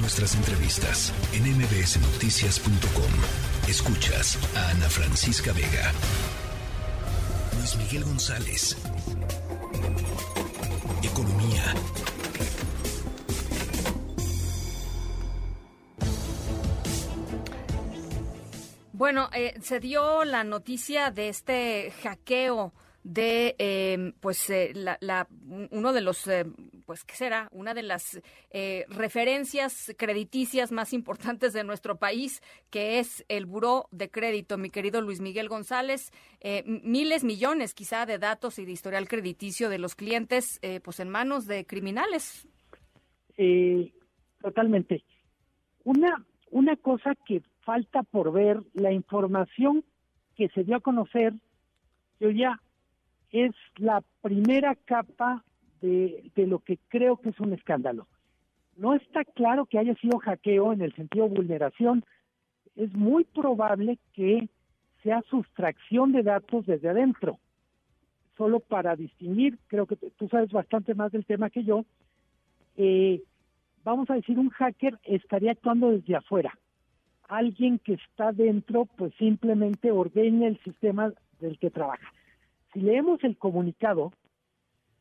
Nuestras entrevistas en mbsnoticias.com. Escuchas a Ana Francisca Vega. Luis Miguel González. Economía. Bueno, eh, se dio la noticia de este hackeo de, eh, pues, eh, uno de los, pues, ¿qué será? Una de las eh, referencias crediticias más importantes de nuestro país, que es el Buró de Crédito, mi querido Luis Miguel González. miles, millones quizá de datos y de historial crediticio de los clientes, pues, en manos de criminales. totalmente. Una, una cosa que falta por ver la información que se dio a conocer, yo ya es la primera capa de, lo que creo que es un escándalo. No está claro que haya sido hackeo en el sentido de vulneración. Es muy probable que sea sustracción de datos desde adentro. Solo para distinguir, creo que tú sabes bastante más del tema que yo, eh, vamos a decir, un hacker estaría actuando desde afuera alguien que está dentro pues simplemente ordena el sistema del que trabaja. Si leemos el comunicado,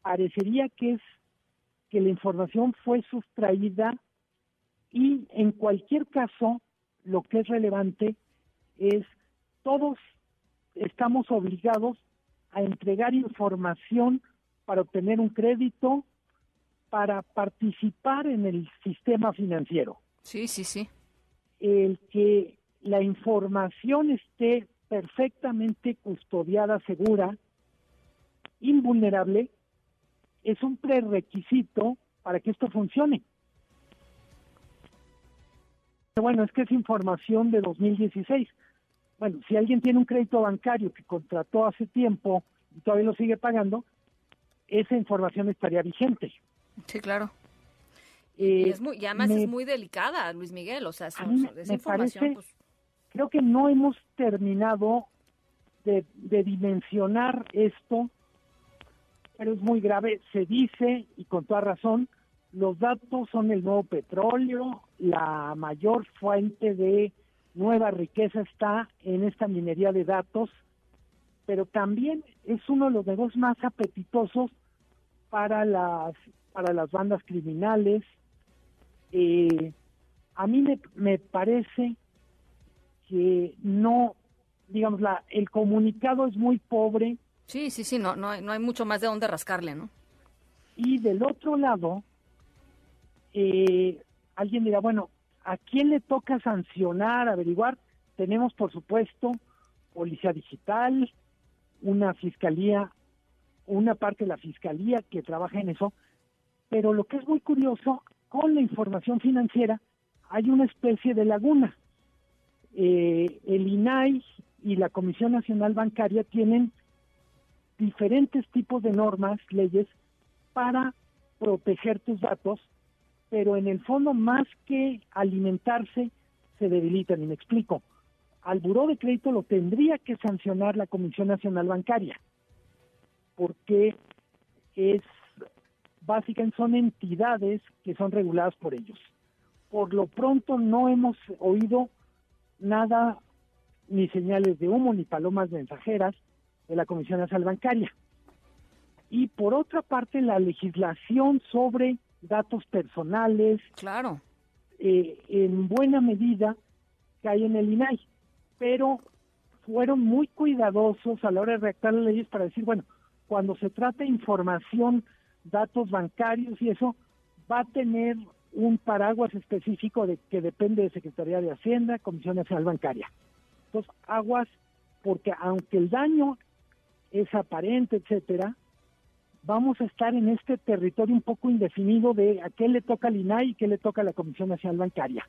parecería que es que la información fue sustraída y en cualquier caso lo que es relevante es todos estamos obligados a entregar información para obtener un crédito, para participar en el sistema financiero. Sí, sí, sí el que la información esté perfectamente custodiada, segura, invulnerable, es un prerequisito para que esto funcione. Bueno, es que es información de 2016. Bueno, si alguien tiene un crédito bancario que contrató hace tiempo y todavía lo sigue pagando, esa información estaría vigente. Sí, claro. Eh, y, además es muy delicada, Luis Miguel, o sea, esa información. pues... Creo que no hemos terminado de, dimensionar esto, pero es muy grave. Se dice, y con toda razón, los datos son el nuevo petróleo, la mayor fuente de nueva riqueza está en esta minería de datos, pero también es uno de los negocios más apetitosos para las para las bandas criminales, eh, a mí me, me parece que no, digamos, la, el comunicado es muy pobre. Sí, sí, sí, no, no, hay, no hay mucho más de dónde rascarle, ¿no? Y del otro lado, eh, alguien dirá, bueno, ¿a quién le toca sancionar, averiguar? Tenemos, por supuesto, Policía Digital, una fiscalía, una parte de la fiscalía que trabaja en eso, pero lo que es muy curioso con la información financiera hay una especie de laguna. Eh, el INAI y la Comisión Nacional Bancaria tienen diferentes tipos de normas, leyes, para proteger tus datos, pero en el fondo más que alimentarse, se debilitan. Y me explico. Al buró de crédito lo tendría que sancionar la Comisión Nacional Bancaria, porque es básicamente son entidades que son reguladas por ellos. Por lo pronto no hemos oído nada, ni señales de humo, ni palomas mensajeras de la Comisión Nacional Bancaria. Y por otra parte, la legislación sobre datos personales, claro, eh, en buena medida cae en el INAI, pero fueron muy cuidadosos a la hora de redactar las leyes para decir, bueno, cuando se trata de información datos bancarios y eso va a tener un paraguas específico de que depende de Secretaría de Hacienda, Comisión Nacional Bancaria. Entonces, aguas, porque aunque el daño es aparente, etcétera, vamos a estar en este territorio un poco indefinido de a qué le toca al INAI y qué le toca la Comisión Nacional Bancaria.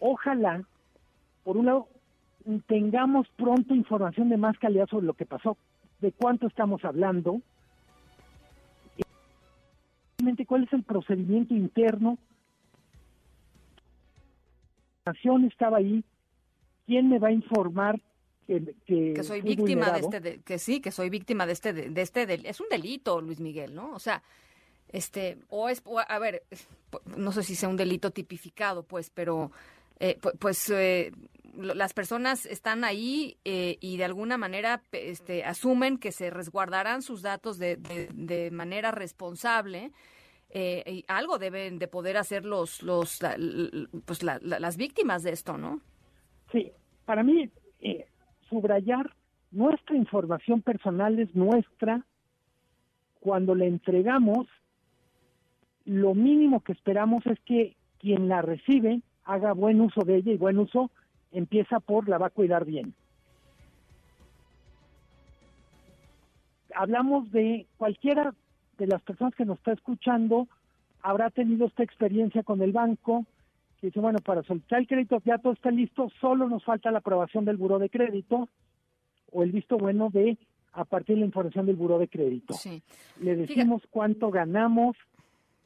Ojalá, por un lado, tengamos pronto información de más calidad sobre lo que pasó, de cuánto estamos hablando, cuál es el procedimiento interno. La nación estaba ahí, ¿quién me va a informar que, que, soy víctima de este, que sí, que soy víctima de este, de, este, es un delito, Luis Miguel, ¿no? O sea, este, o es, a ver, no sé si sea un delito tipificado, pues, pero, eh, pues, eh, las personas están ahí eh, y de alguna manera este, asumen que se resguardarán sus datos de, de, manera responsable. y algo deben de poder hacer los, los pues las víctimas de esto, ¿no? Sí, para mí subrayar nuestra información personal es nuestra. Cuando la entregamos, lo mínimo que esperamos es que quien la recibe haga buen uso de ella y buen uso empieza por la va a cuidar bien. Hablamos de cualquiera de las personas que nos está escuchando habrá tenido esta experiencia con el banco que dice, bueno, para solicitar el crédito ya todo está listo, solo nos falta la aprobación del buró de crédito o el visto bueno de a partir de la información del buró de crédito. Le decimos cuánto ganamos,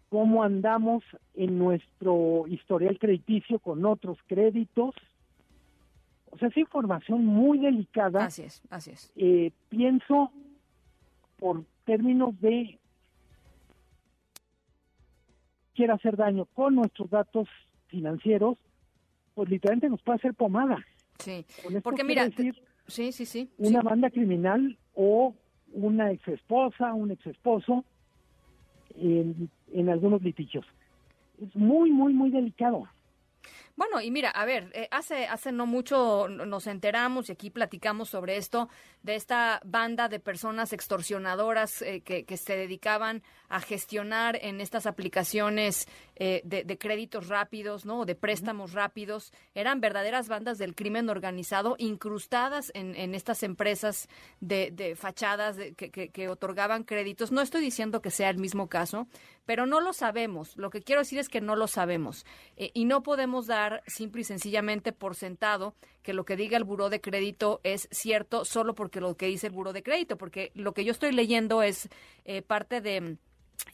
cómo andamos en nuestro historial crediticio con otros créditos. O sea, es información muy delicada. Así es, así es. Eh, pienso por términos de quiere hacer daño con nuestros datos financieros, pues literalmente nos puede hacer pomada. Sí, porque mira, sí, sí, sí. Una banda criminal o una ex esposa, un ex esposo, en, en algunos litigios. Es muy, muy, muy delicado. Bueno, y mira, a ver, eh, hace, hace no mucho nos enteramos y aquí platicamos sobre esto, de esta banda de personas extorsionadoras eh, que, que, se dedicaban a gestionar en estas aplicaciones eh, de, créditos rápidos, ¿no? de préstamos rápidos. Eran verdaderas bandas del crimen organizado incrustadas en, en estas empresas de, de fachadas que, que otorgaban créditos. No estoy diciendo que sea el mismo caso, pero no lo sabemos. Lo que quiero decir es que no lo sabemos. y no podemos dar simple y sencillamente por sentado que lo que diga el buró de crédito es cierto solo porque lo que dice el buró de crédito, porque lo que yo estoy leyendo es eh, parte de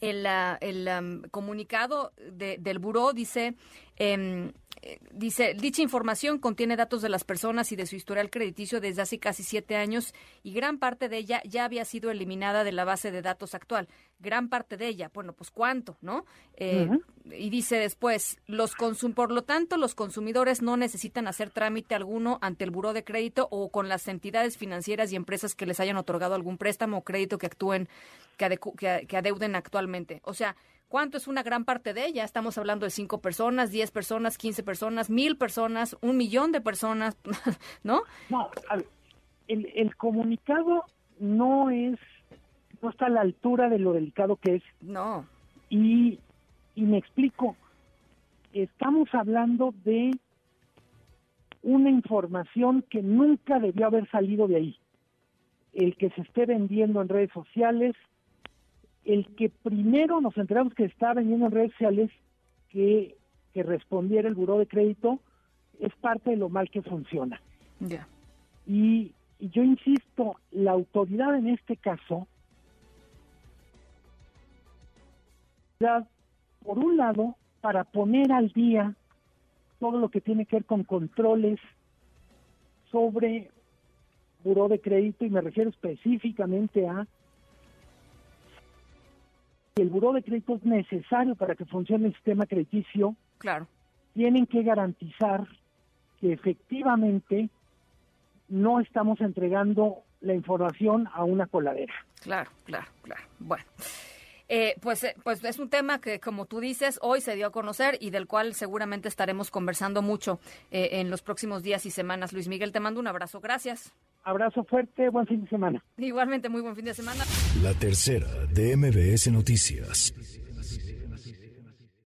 el, el comunicado del buró dice eh, dice, dicha información contiene datos de las personas y de su historial crediticio desde hace casi siete años y gran parte de ella ya había sido eliminada de la base de datos actual. Gran parte de ella, bueno, pues cuánto, ¿no? Eh, y dice después, los consum por lo tanto, los consumidores no necesitan hacer trámite alguno ante el buró de crédito o con las entidades financieras y empresas que les hayan otorgado algún préstamo o crédito que actúen, que, que adeuden actualmente. O sea, ¿Cuánto es una gran parte de ella? Estamos hablando de cinco personas, diez personas, quince personas, mil personas, un millón de personas, ¿no? No, el, el comunicado no es, no está a la altura de lo delicado que es. No. Y, y me explico, estamos hablando de una información que nunca debió haber salido de ahí. El que se esté vendiendo en redes sociales, el que primero nos enteramos que estaba vendiendo en redes sociales que, que respondiera el buró de crédito es parte de lo mal que funciona. Y, y, yo insisto, la autoridad en este caso, por un lado, para poner al día todo lo que tiene que ver con controles sobre buró de crédito, y me refiero específicamente a el buró de crédito es necesario para que funcione el sistema crediticio, claro. tienen que garantizar que efectivamente no estamos entregando la información a una coladera. Claro, claro, claro. Bueno. Eh, pues, eh, pues es un tema que, como tú dices, hoy se dio a conocer y del cual seguramente estaremos conversando mucho eh, en los próximos días y semanas. Luis Miguel, te mando un abrazo. Gracias. Abrazo fuerte, buen fin de semana. Igualmente, muy buen fin de semana. La tercera de MBS Noticias.